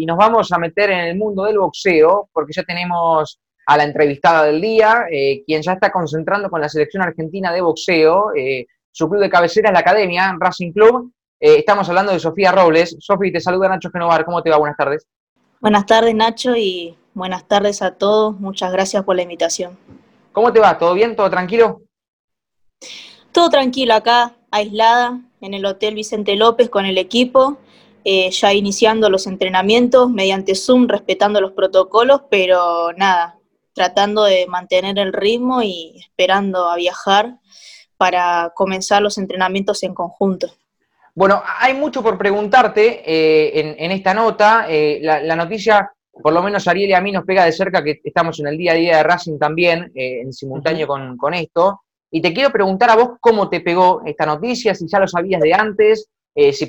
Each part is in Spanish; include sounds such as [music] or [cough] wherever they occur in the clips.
y nos vamos a meter en el mundo del boxeo, porque ya tenemos a la entrevistada del día, eh, quien ya está concentrando con la selección argentina de boxeo. Eh, su club de cabecera es la Academia, Racing Club. Eh, estamos hablando de Sofía Robles. Sofi, te saluda Nacho Genovar. ¿Cómo te va? Buenas tardes. Buenas tardes, Nacho, y buenas tardes a todos. Muchas gracias por la invitación. ¿Cómo te va? ¿Todo bien? ¿Todo tranquilo? Todo tranquilo acá, aislada, en el Hotel Vicente López con el equipo, eh, ya iniciando los entrenamientos mediante Zoom, respetando los protocolos, pero nada, tratando de mantener el ritmo y esperando a viajar para comenzar los entrenamientos en conjunto. Bueno, hay mucho por preguntarte eh, en, esta nota. Eh, la, noticia, por lo menos Ariel y a mí nos pega de cerca que estamos en el día a día de Racing también, en simultáneo con, con, esto. Y te quiero preguntar a vos cómo te pegó esta noticia, si ya lo sabías de antes, eh, si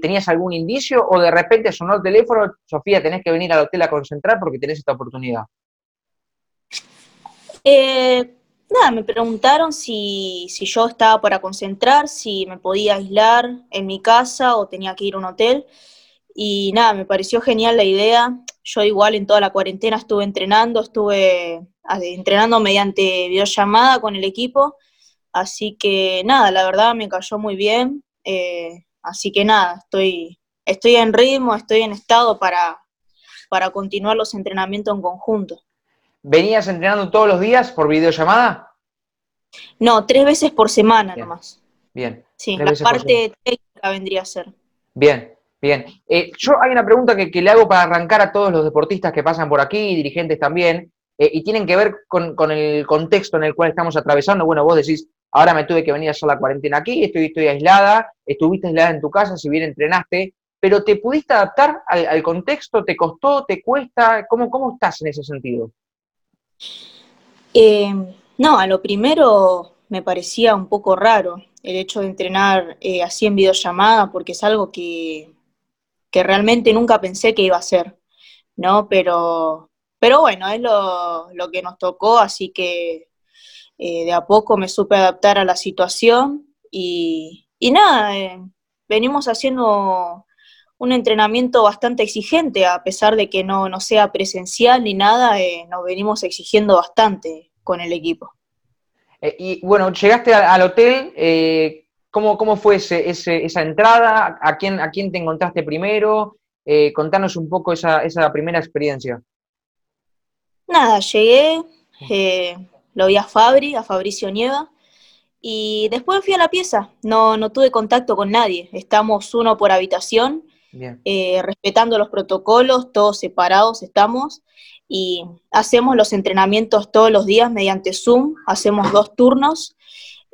tenías algún indicio o de repente sonó el teléfono, Sofía, tenés que venir al hotel a concentrar porque tenés esta oportunidad. Eh, nada, me preguntaron si, si, yo estaba para concentrar, si me podía aislar en mi casa o tenía que ir a un hotel. Y nada, me pareció genial la idea. Yo igual en toda la cuarentena estuve entrenando, estuve entrenando mediante videollamada con el equipo, así que nada, la verdad me cayó muy bien, eh, así que nada, estoy, estoy en ritmo, estoy en estado para, para continuar los entrenamientos en conjunto. ¿Venías entrenando todos los días por videollamada? No, tres veces por semana nomás. Bien. Sí, la parte técnica vendría a ser. Bien, bien. Eh, yo hay una pregunta que, que, le hago para arrancar a todos los deportistas que pasan por aquí, dirigentes también, eh, y tienen que ver con, el contexto en el cual estamos atravesando. Bueno, vos decís, ahora me tuve que venir a hacer la cuarentena aquí, estoy, estoy aislada, estuviste aislada en tu casa, si bien entrenaste, pero ¿te pudiste adaptar al, contexto? ¿Te costó? ¿Te cuesta? ¿Cómo, cómo estás en ese sentido? Eh, no, a lo primero me parecía un poco raro el hecho de entrenar eh, así en videollamada, porque es algo que, que realmente nunca pensé que iba a hacer, ¿no? Pero pero bueno, es lo, que nos tocó, así que eh, de a poco me supe adaptar a la situación y, nada, eh, venimos haciendo un entrenamiento bastante exigente, a pesar de que no, sea presencial ni nada, eh, nos venimos exigiendo bastante con el equipo. y bueno, llegaste al, hotel, ¿cómo, ¿cómo, fue ese, esa entrada? ¿A quién, ¿A quién te encontraste primero? contanos un poco esa, esa primera experiencia. Nada, llegué, eh, lo vi a Fabri, a Fabricio Nieva, y después fui a la pieza. No, no tuve contacto con nadie. Estamos uno por habitación, eh, respetando los protocolos, todos separados estamos, y hacemos los entrenamientos todos los días mediante Zoom, hacemos dos turnos,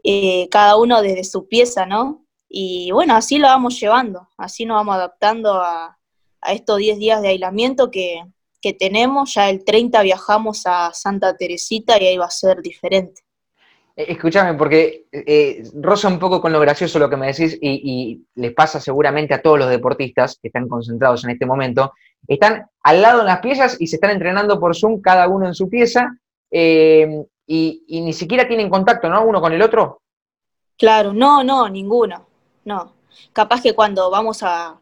eh, cada uno desde su pieza, ¿no? Y bueno, así lo vamos llevando, así nos vamos adaptando a, a estos 10 días de aislamiento que, que tenemos, ya el 30 viajamos a Santa Teresita y ahí va a ser diferente. Eh, escúchame, porque eh, roza un poco con lo gracioso lo que me decís y, les pasa seguramente a todos los deportistas que están concentrados en este momento. Están al lado en las piezas y se están entrenando por Zoom, cada uno en su pieza, eh, y, y, ni siquiera tienen contacto, ¿no? Uno con el otro. Claro, no, no, ninguno, no. Capaz que cuando vamos a,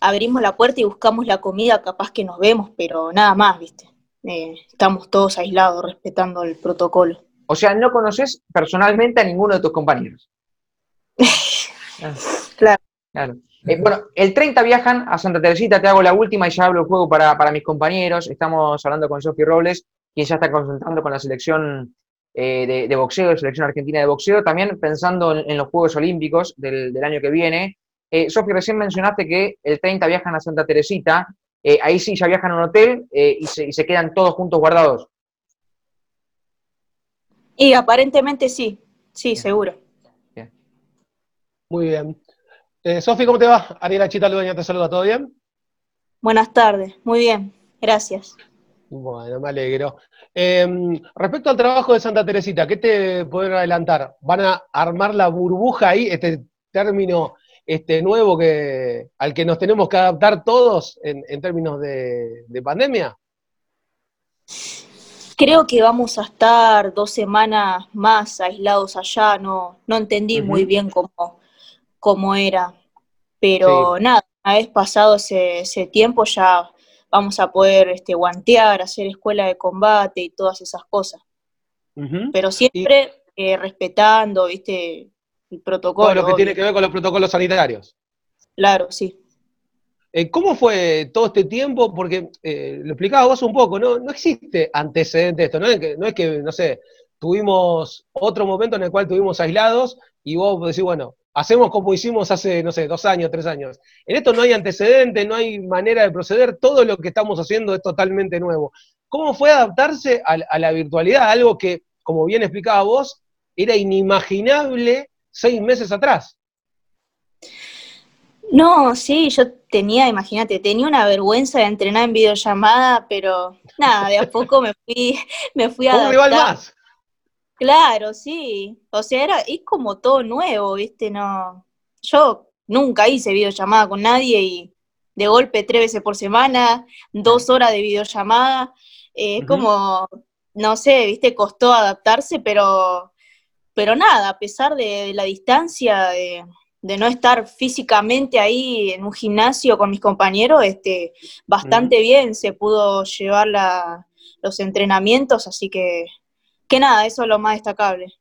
abrimos la puerta y buscamos la comida, capaz que nos vemos, pero nada más, ¿viste? Eh, estamos todos aislados, respetando el protocolo. O sea, no conoces personalmente a ninguno de tus compañeros. [laughs] claro. Eh, bueno, el 30 viajan a Santa Teresita, te hago la última y ya hablo el juego para, mis compañeros. Estamos hablando con Sofi Robles, quien ya está concentrando con la selección eh, de, boxeo, la selección argentina de boxeo, también pensando en, los Juegos Olímpicos del, del año que viene. Eh, Sofi, recién mencionaste que el 30 viajan a Santa Teresita, eh, ahí sí ya viajan a un hotel eh, y, se, quedan todos juntos guardados. Y aparentemente sí, sí, seguro. Muy bien. Eh, Sofi, ¿cómo te va? Ariela Chita Ludeña te saluda, ¿todo bien? Buenas tardes, muy bien, gracias. Bueno, me alegro. Em, respecto al trabajo de Santa Teresita, ¿qué te pueden adelantar? ¿Van a armar la burbuja ahí, este término este, nuevo que, al que nos tenemos que adaptar todos en, términos de, pandemia? Creo que vamos a estar dos semanas más aislados allá, no, no entendí muy bien cómo, cómo era, pero nada, una vez pasado ese, tiempo ya vamos a poder este, guantear, hacer escuela de combate y todas esas cosas. Pero siempre eh, respetando, viste, el protocolo. Todo lo que tiene que ver con los protocolos sanitarios. Claro, sí. Eh, ¿Cómo fue todo este tiempo? Porque eh, lo explicabas vos un poco, ¿no? No existe antecedente de esto, ¿no? Es que, no es que, no sé, tuvimos otro momento en el cual tuvimos aislados y vos decís, bueno, hacemos como hicimos hace, no sé, dos años, tres años. En esto no hay antecedente, no hay manera de proceder, todo lo que estamos haciendo es totalmente nuevo. ¿Cómo fue adaptarse a, la virtualidad? Algo que, como bien explicaba vos, era inimaginable seis meses atrás. No, sí, yo tenía, imagínate, tenía una vergüenza de entrenar en videollamada, pero nada, de a [laughs] poco me fui, me fui a. Un más. Claro, sí. O sea, era, es como todo nuevo, ¿viste? No. Yo nunca hice videollamada con nadie y de golpe tres veces por semana, dos horas de videollamada. Es eh, como, no sé, ¿viste? Costó adaptarse, pero, pero nada, a pesar de, la distancia, de, no estar físicamente ahí en un gimnasio con mis compañeros, este, bastante bien se pudo llevar la, los entrenamientos, así que que nada, eso es lo más destacable.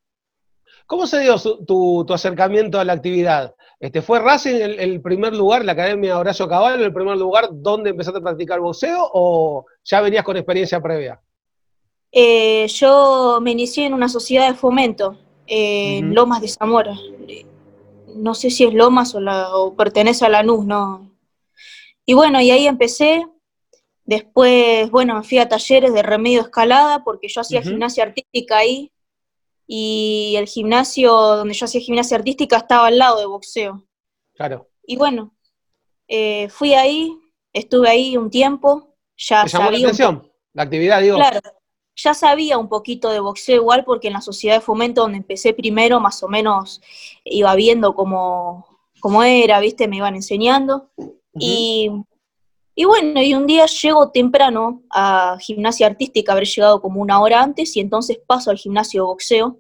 ¿Cómo se dio tu, acercamiento a la actividad? Este, ¿Fue Racing el, primer lugar, la Academia Horacio Caballo, el primer lugar donde empezaste a practicar boxeo o ya venías con experiencia previa? Eh, yo me inicié en una sociedad de fomento en Lomas de Zamora. No sé si es Lomas o, pertenece a Lanús, no. Y bueno, y ahí empecé, Después, bueno, me fui a talleres de remedio escalada porque yo hacía gimnasia artística ahí y el gimnasio donde yo hacía gimnasia artística estaba al lado de boxeo. Claro. Y bueno, eh, fui ahí, estuve ahí un tiempo, ya ¿Te llamó la atención? La actividad, digo. Claro, ya sabía un poquito de boxeo igual porque en la sociedad de fomento donde empecé primero más o menos iba viendo cómo, cómo era, viste, me iban enseñando. Y y bueno, y un día llego temprano a gimnasia artística, habré llegado como una hora antes, y entonces paso al gimnasio de boxeo,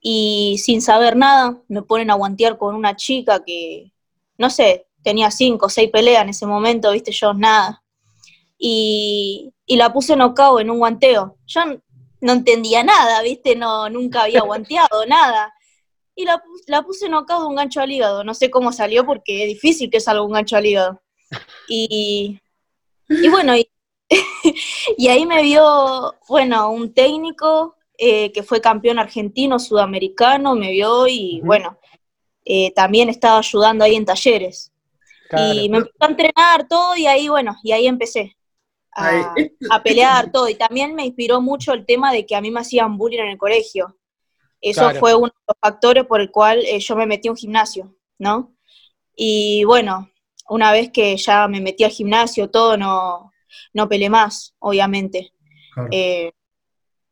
y sin saber nada, me ponen a guantear con una chica que, no sé, tenía cinco o seis peleas en ese momento, viste, yo nada. Y, y la puse nocao en un guanteo. Yo no entendía nada, viste, no, nunca había [laughs] guanteado, nada. Y la, la puse nocao de un gancho al hígado. No sé cómo salió porque es difícil que salga un gancho al hígado. Y, bueno, [laughs] y, ahí me vio, bueno, un técnico eh, que fue campeón argentino, sudamericano, me vio y bueno, eh, también estaba ayudando ahí en talleres. Y me empezó a entrenar todo y ahí, bueno, y ahí empecé. A, pelear todo. Y también me inspiró mucho el tema de que a mí me hacían bullying en el colegio. Eso fue uno de los factores por el cual eh, yo me metí a un gimnasio, ¿no? Y bueno, una vez que ya me metí al gimnasio, todo, no, no peleé más, obviamente. Eh,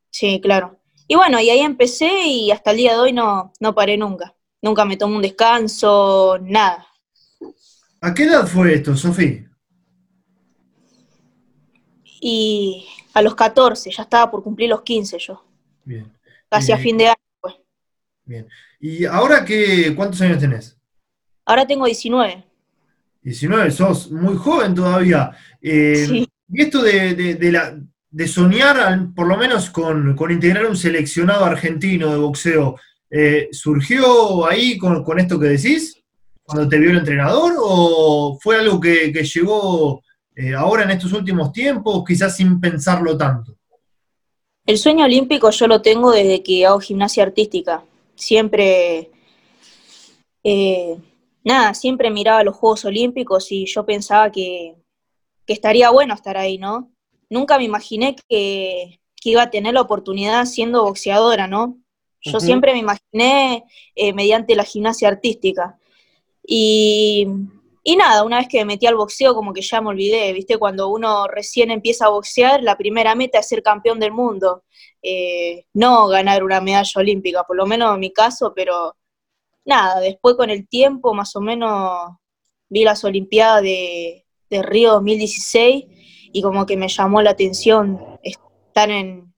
sí, claro. Y bueno, y ahí empecé y hasta el día de hoy no, no paré nunca. Nunca me tomo un descanso, nada. ¿A qué edad fue esto, Sofía? Y a los 14, ya estaba por cumplir los 15 yo. Bien. Casi a fin de año, pues. Bien. ¿Y ahora qué, cuántos años tenés? Ahora tengo 19. 19, sos muy joven todavía. Eh, y esto de, soñar, por lo menos con, integrar un seleccionado argentino de boxeo, eh, ¿surgió ahí con, esto que decís? ¿Cuando te vio el entrenador? ¿O fue algo que, llegó eh, ahora en estos últimos tiempos, quizás sin pensarlo tanto? El sueño olímpico yo lo tengo desde que hago gimnasia artística. Siempre nada, siempre miraba los Juegos Olímpicos y yo pensaba que, estaría bueno estar ahí, ¿no? Nunca me imaginé que, iba a tener la oportunidad siendo boxeadora, ¿no? Yo siempre me imaginé eh, mediante la gimnasia artística. Y, nada, una vez que me metí al boxeo, como que ya me olvidé, ¿viste? Cuando uno recién empieza a boxear, la primera meta es ser campeón del mundo, eh, no ganar una medalla olímpica, por lo menos en mi caso, pero nada, después con el tiempo más o menos vi las Olimpiadas de, Río 2016 y como que me llamó la atención estar en,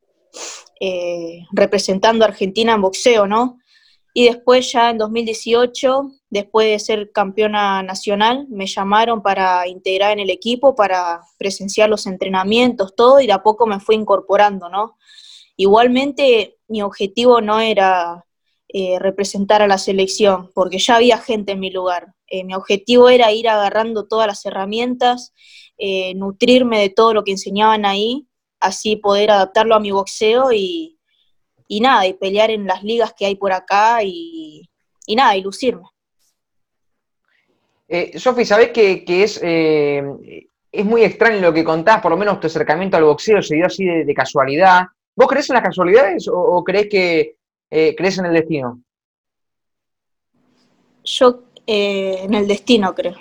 eh, representando a Argentina en boxeo, ¿no? Y después ya en 2018, después de ser campeona nacional, me llamaron para integrar en el equipo, para presenciar los entrenamientos, todo, y de a poco me fui incorporando, ¿no? Igualmente, mi objetivo no era eh, representar a la selección, porque ya había gente en mi lugar. Eh, mi objetivo era ir agarrando todas las herramientas, eh, nutrirme de todo lo que enseñaban ahí, así poder adaptarlo a mi boxeo y, y nada, y pelear en las ligas que hay por acá y, nada, y lucirme. Eh, Sofi, ¿sabés que, es, eh, es muy extraño lo que contás? Por lo menos tu acercamiento al boxeo se dio así de, casualidad. ¿Vos crees en las casualidades o, crees que eh, crees en el destino? Yo eh, en el destino creo.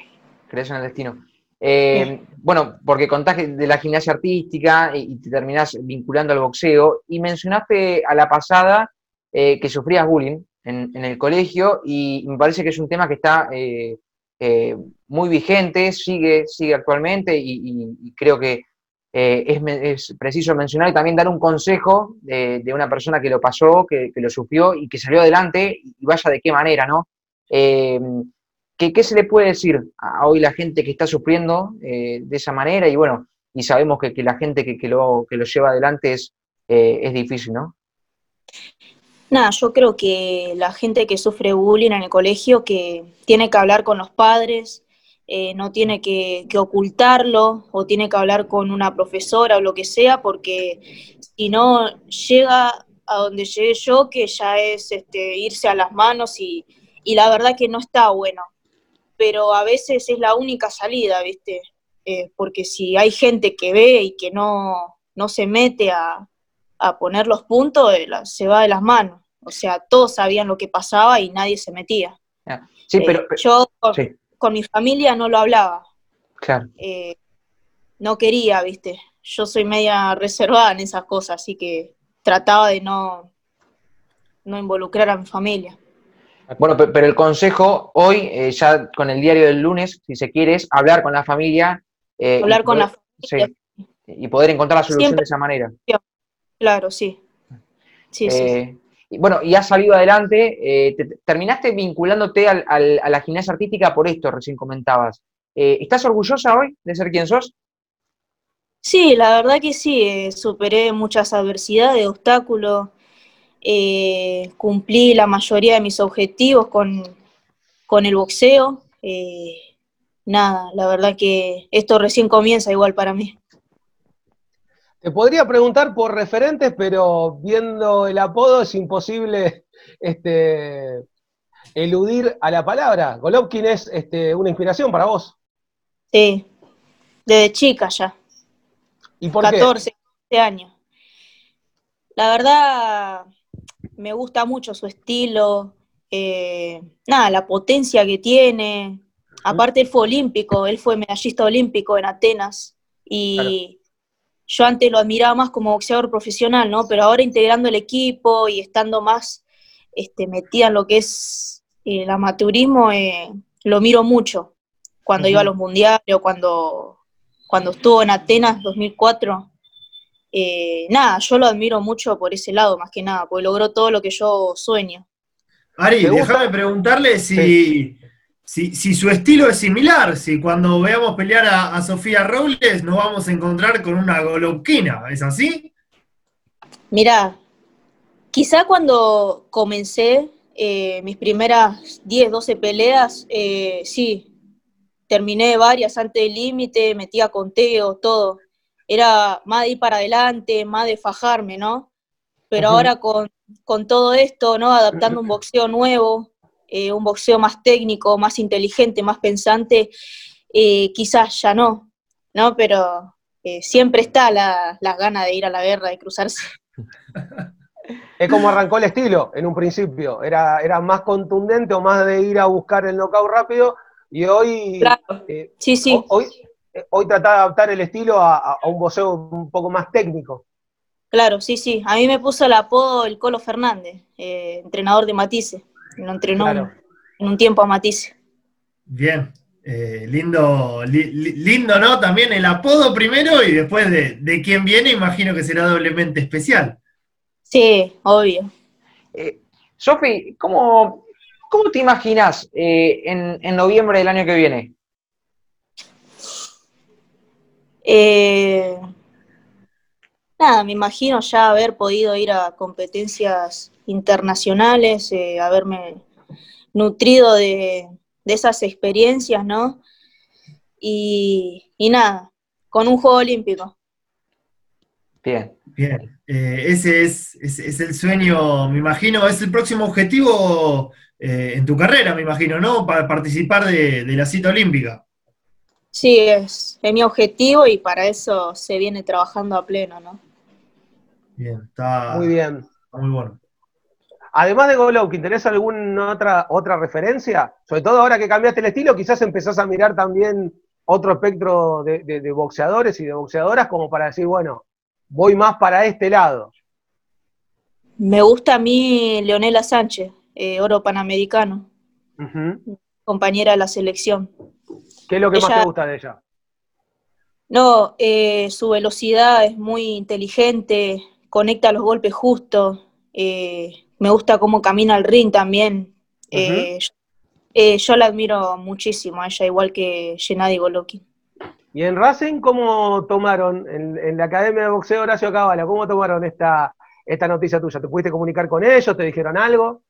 ¿Crees en el destino? Eh, bueno, porque contaste de la gimnasia artística y, te terminás vinculando al boxeo, y mencionaste a la pasada eh, que sufrías bullying en, el colegio, y me parece que es un tema que está eh, muy vigente, sigue, sigue actualmente, y, creo que es, preciso mencionar y también dar un consejo de, una persona que lo pasó, que, que, lo sufrió y que salió adelante, y vaya de qué manera, ¿no? ¿Qué, se le puede decir a hoy la gente que está sufriendo eh, de esa manera? Y bueno, y sabemos que, la gente que, lo, que lo lleva adelante es, eh, es difícil, ¿no? Nada, yo creo que la gente que sufre bullying en el colegio, que tiene que hablar con los padres, eh, no tiene que, ocultarlo o tiene que hablar con una profesora o lo que sea, porque si no llega a donde llegué yo, que ya es este, irse a las manos y, y la verdad que no está bueno pero a veces es la única salida, ¿viste? Eh, porque si hay gente que ve y que no, no se mete a, poner los puntos, eh, se va de las manos. O sea, todos sabían lo que pasaba y nadie se metía. Sí, pero, eh, yo con, mi familia no lo hablaba. Claro. no quería, ¿viste? Yo soy media reservada en esas cosas, así que trataba de no, no involucrar a mi familia. Bueno, pero el consejo hoy, eh, ya con el diario del lunes, si se quiere, es hablar con la familia. Eh, hablar con la familia. y poder encontrar la solución de esa manera. Claro, sí. Sí, sí. Eh, y bueno, y has salido adelante, terminaste vinculándote al, a la gimnasia artística por esto, recién comentabas. ¿Estás orgullosa hoy de ser quien sos? Sí, la verdad que sí, superé muchas adversidades, obstáculos, eh, cumplí la mayoría de mis objetivos con, el boxeo. Eh, nada, la verdad que esto recién comienza igual para mí. Te podría preguntar por referentes, pero viendo el apodo es imposible este, eludir a la palabra. Golovkin es este, una inspiración para vos. Sí, desde chica ya. ¿Y por 14, años. La verdad, me gusta mucho su estilo, eh, nada, la potencia que tiene. Aparte, él fue olímpico, él fue medallista olímpico en Atenas y yo antes lo admiraba más como boxeador profesional, ¿no? Pero ahora integrando el equipo y estando más este, metida en lo que es el amateurismo, eh, lo miro mucho. Cuando iba a los mundiales o cuando, cuando estuvo en Atenas 2004, eh, nada, yo lo admiro mucho por ese lado, más que nada, porque logró todo lo que yo sueño. Ari, déjame preguntarle si, si, su estilo es similar, si cuando veamos pelear a, Sofía Robles nos vamos a encontrar con una Golovkina, ¿es así? Mirá, quizá cuando comencé eh, mis primeras 10, 12 peleas, eh, sí, terminé varias antes del límite, metía conteo, todo era más de ir para adelante, más de fajarme, ¿no? Pero ahora con, todo esto, ¿no? Adaptando un boxeo nuevo, eh, un boxeo más técnico, más inteligente, más pensante, eh, quizás ya no, ¿no? Pero eh, siempre está la, la gana de ir a la guerra, de cruzarse. [laughs] Es como arrancó el estilo en un principio, era, era más contundente o más de ir a buscar el knockout rápido y hoy... Claro. sí, sí. Hoy, hoy trata de adaptar el estilo a, un boxeo un poco más técnico. Claro, sí, sí. A mí me puso el apodo el Colo Fernández, eh, entrenador de Matisse. Lo entrenó en un tiempo a Matisse. Bien, eh, lindo, lindo, ¿no? También el apodo primero y después de, quién viene, imagino que será doblemente especial. Sí, obvio. Eh, Sofi, ¿cómo, ¿cómo te imaginas eh, en, noviembre del año que viene? Eh, nada, me imagino ya haber podido ir a competencias internacionales, eh, haberme nutrido de, esas experiencias, ¿no? Y, nada, con un juego olímpico. Bien. Bien, eh, ese es, el sueño, me imagino, es el próximo objetivo eh, en tu carrera, me imagino, ¿no? Para participar de, la cita olímpica. Sí, es, es mi objetivo y para eso se viene trabajando a pleno, ¿no? Bien, está muy bien. muy bueno. Además de Golovkin, ¿tenés alguna otra, otra referencia? Sobre todo ahora que cambiaste el estilo, quizás empezás a mirar también otro espectro de, boxeadores y de boxeadoras como para decir, bueno, voy más para este lado. Me gusta a mí Leonela Sánchez, eh, oro panamericano, compañera de la selección. ¿Qué es lo que más te gusta de ella? No, eh, su velocidad es muy inteligente, conecta los golpes justos, eh, me gusta cómo camina el ring también. Eh, eh, yo la admiro muchísimo a ella, igual que Gennady Golovkin. ¿Y en Racing cómo tomaron, en, la Academia de Boxeo Horacio Cabala, cómo tomaron esta, esta noticia tuya? ¿Te pudiste comunicar con ellos? ¿Te dijeron algo?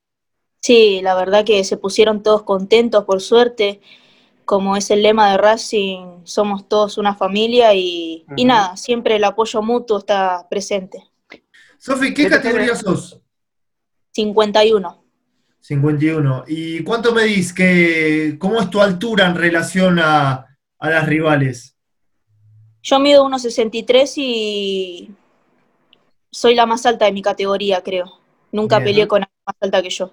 Sí, la verdad que se pusieron todos contentos, por suerte. Como es el lema de Racing, somos todos una familia y, y nada, siempre el apoyo mutuo está presente. Sofi, ¿qué, categoría sos? 51. 51. ¿Y cuánto medís? Que, ¿Cómo es tu altura en relación a, las rivales? Yo mido 1,63 y soy la más alta de mi categoría, creo. Nunca peleé con alguien más alta que yo.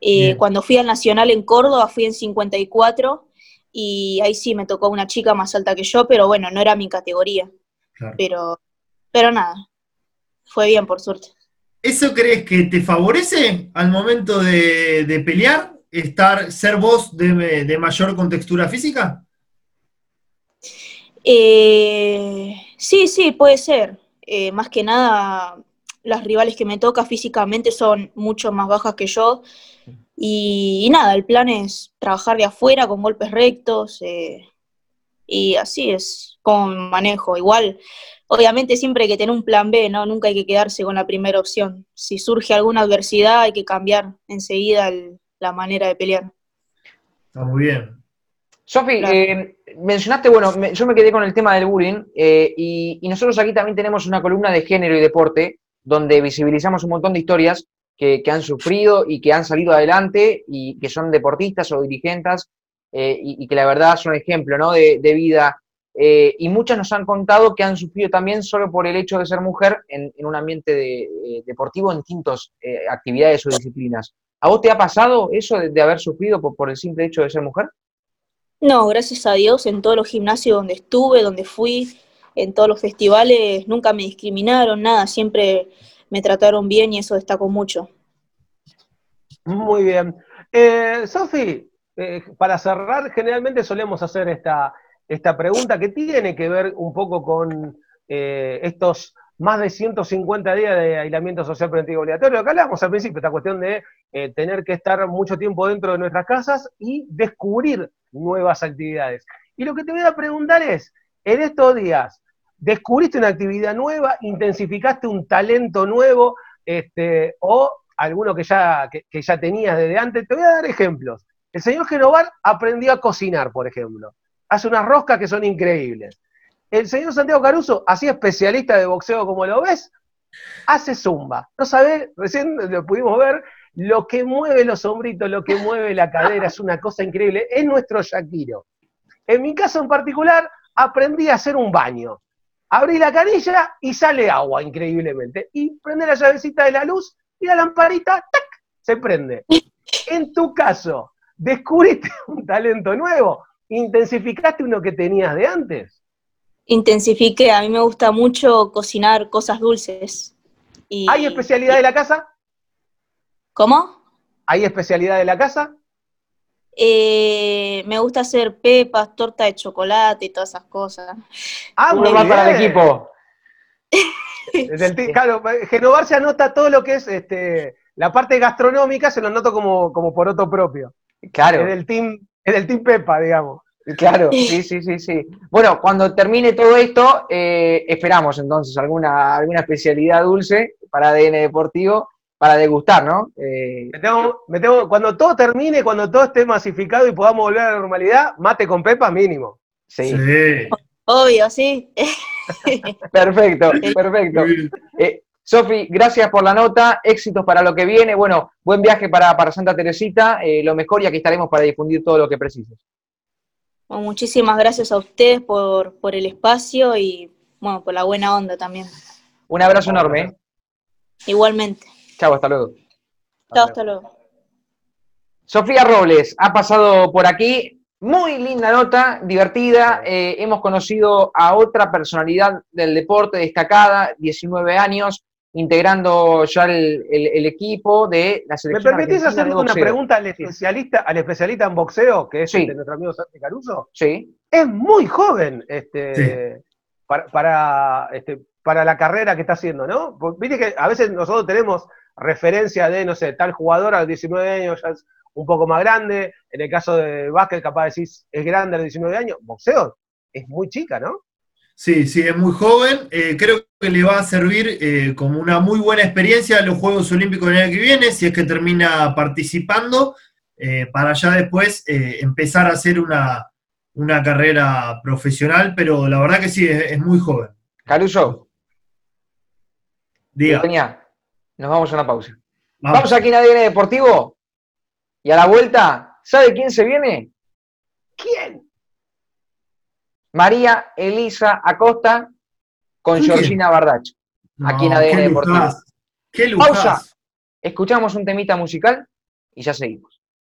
Eh, cuando fui al Nacional en Córdoba fui en 54 y ahí sí me tocó una chica más alta que yo, pero bueno, no era mi categoría. Pero, pero nada, fue bien, por suerte. ¿Eso crees que te favorece al momento de, pelear? Estar, ser vos de, mayor contextura física? Eh, sí, sí, puede ser. Eh, más que nada, las rivales que me toca físicamente son mucho más bajas que yo. Y, nada, el plan es trabajar de afuera con golpes rectos. Eh, y así es como manejo. Igual obviamente siempre hay que tener un plan B, ¿no? Nunca hay que quedarse con la primera opción. Si surge alguna adversidad, hay que cambiar enseguida la manera de pelear. Está muy bien. Sofi, eh, mencionaste, bueno, yo me quedé con el tema del bullying eh, y, nosotros aquí también tenemos una columna de género y deporte donde visibilizamos un montón de historias que, han sufrido y que han salido adelante y que son deportistas o dirigentes eh, y, que la verdad son ejemplo ¿no? de, de vida eh, y muchas nos han contado que han sufrido también solo por el hecho de ser mujer en, un ambiente eh, deportivo en distintas actividades o disciplinas. ¿A vos te ha pasado eso de, haber sufrido por, el simple hecho de ser mujer? No, gracias a Dios, en todos los gimnasios donde estuve, donde fui, en todos los festivales, nunca me discriminaron, nada, siempre me trataron bien y eso destacó mucho. Muy bien. Sofi, para cerrar, generalmente solemos hacer esta, esta pregunta que tiene que ver un poco con eh, estos más de 150 días de aislamiento social preventivo obligatorio. Acá hablábamos al principio, esta cuestión de eh, tener que estar mucho tiempo dentro de nuestras casas y descubrir nuevas actividades. Y lo que te voy a preguntar es, en estos días, ¿descubriste una actividad nueva? ¿Intensificaste un talento nuevo? Este, ¿O alguno que ya, que, ya tenías desde antes? Te voy a dar ejemplos. El señor Genovar aprendió a cocinar, por ejemplo hace unas roscas que son increíbles. El señor Santiago Caruso, así especialista de boxeo como lo ves, hace zumba. No sabés, recién lo pudimos ver, lo que mueve los hombritos, lo que mueve la cadera, es una cosa increíble. Es nuestro Shakiro. En mi caso en particular, aprendí a hacer un baño. Abrí la canilla y sale agua, increíblemente. Y prende la llavecita de la luz y la lamparita, ¡tac! se prende. [laughs] En tu caso, ¿descubriste un talento nuevo? ¿Intensificaste uno que tenías de antes? Intensifiqué, a mí me gusta mucho cocinar cosas dulces. ¿Hay especialidad de la casa? ¿Cómo? ¿Hay especialidad de la casa? Eh, me gusta hacer pepas, torta de chocolate y todas esas cosas. Ah, muy bien. para el equipo. [laughs] claro, Genovar se anota todo lo que es este, la parte gastronómica se lo noto como, como por otro propio. Claro. Es del team, es del team Pepa, digamos. Claro, [laughs] sí, sí, sí, sí. Bueno, cuando termine todo esto, eh, esperamos entonces alguna, alguna especialidad dulce para ADN Deportivo para degustar, ¿no? Eh, me tengo, me tengo, cuando todo termine, cuando todo esté masificado y podamos volver a la normalidad, mate con Pepa mínimo. Sí. Obvio, sí. [laughs] perfecto, perfecto. Eh, Sofi, gracias por la nota, éxitos para lo que viene. Bueno, buen viaje para, para Santa Teresita, eh, lo mejor y aquí estaremos para difundir todo lo que precises. muchísimas gracias a ustedes por, por el espacio y bueno, por la buena onda también. Un abrazo enorme. ¿eh? Igualmente. Chao, hasta luego. Chao, hasta luego. Sofía Robles ha pasado por aquí. Muy linda nota, divertida. Eh, hemos conocido a otra personalidad del deporte destacada, 19 años, integrando ya el, equipo de la selección. ¿Me permitís hacerle una pregunta al especialista, al especialista en boxeo, que es este, nuestro amigo Santi Caruso? Sí. Es muy joven este, para, este, para la carrera que está haciendo, ¿no? Viste que a veces nosotros tenemos referencia de, no sé, tal jugador a los 19 años ya es un poco más grande. En el caso de básquet, capaz de decir, es grande a los 19 años. Boxeo es muy chica, ¿no? Sí, sí, es muy joven. Eh, creo que le va a servir eh, como una muy buena experiencia a los Juegos Olímpicos del año que viene, si es que termina participando, eh, para ya después empezar a hacer una, carrera profesional, pero la verdad que sí, es, muy joven. Caruso. Diga. Nos vamos a una pausa. Vamos, aquí en ADN Deportivo y a la vuelta, ¿sabe quién se viene? ¿Quién? María Elisa Acosta con Georgina Bardach. aquí en ADN Deportivo. Qué Pausa. Escuchamos un temita musical y ya seguimos.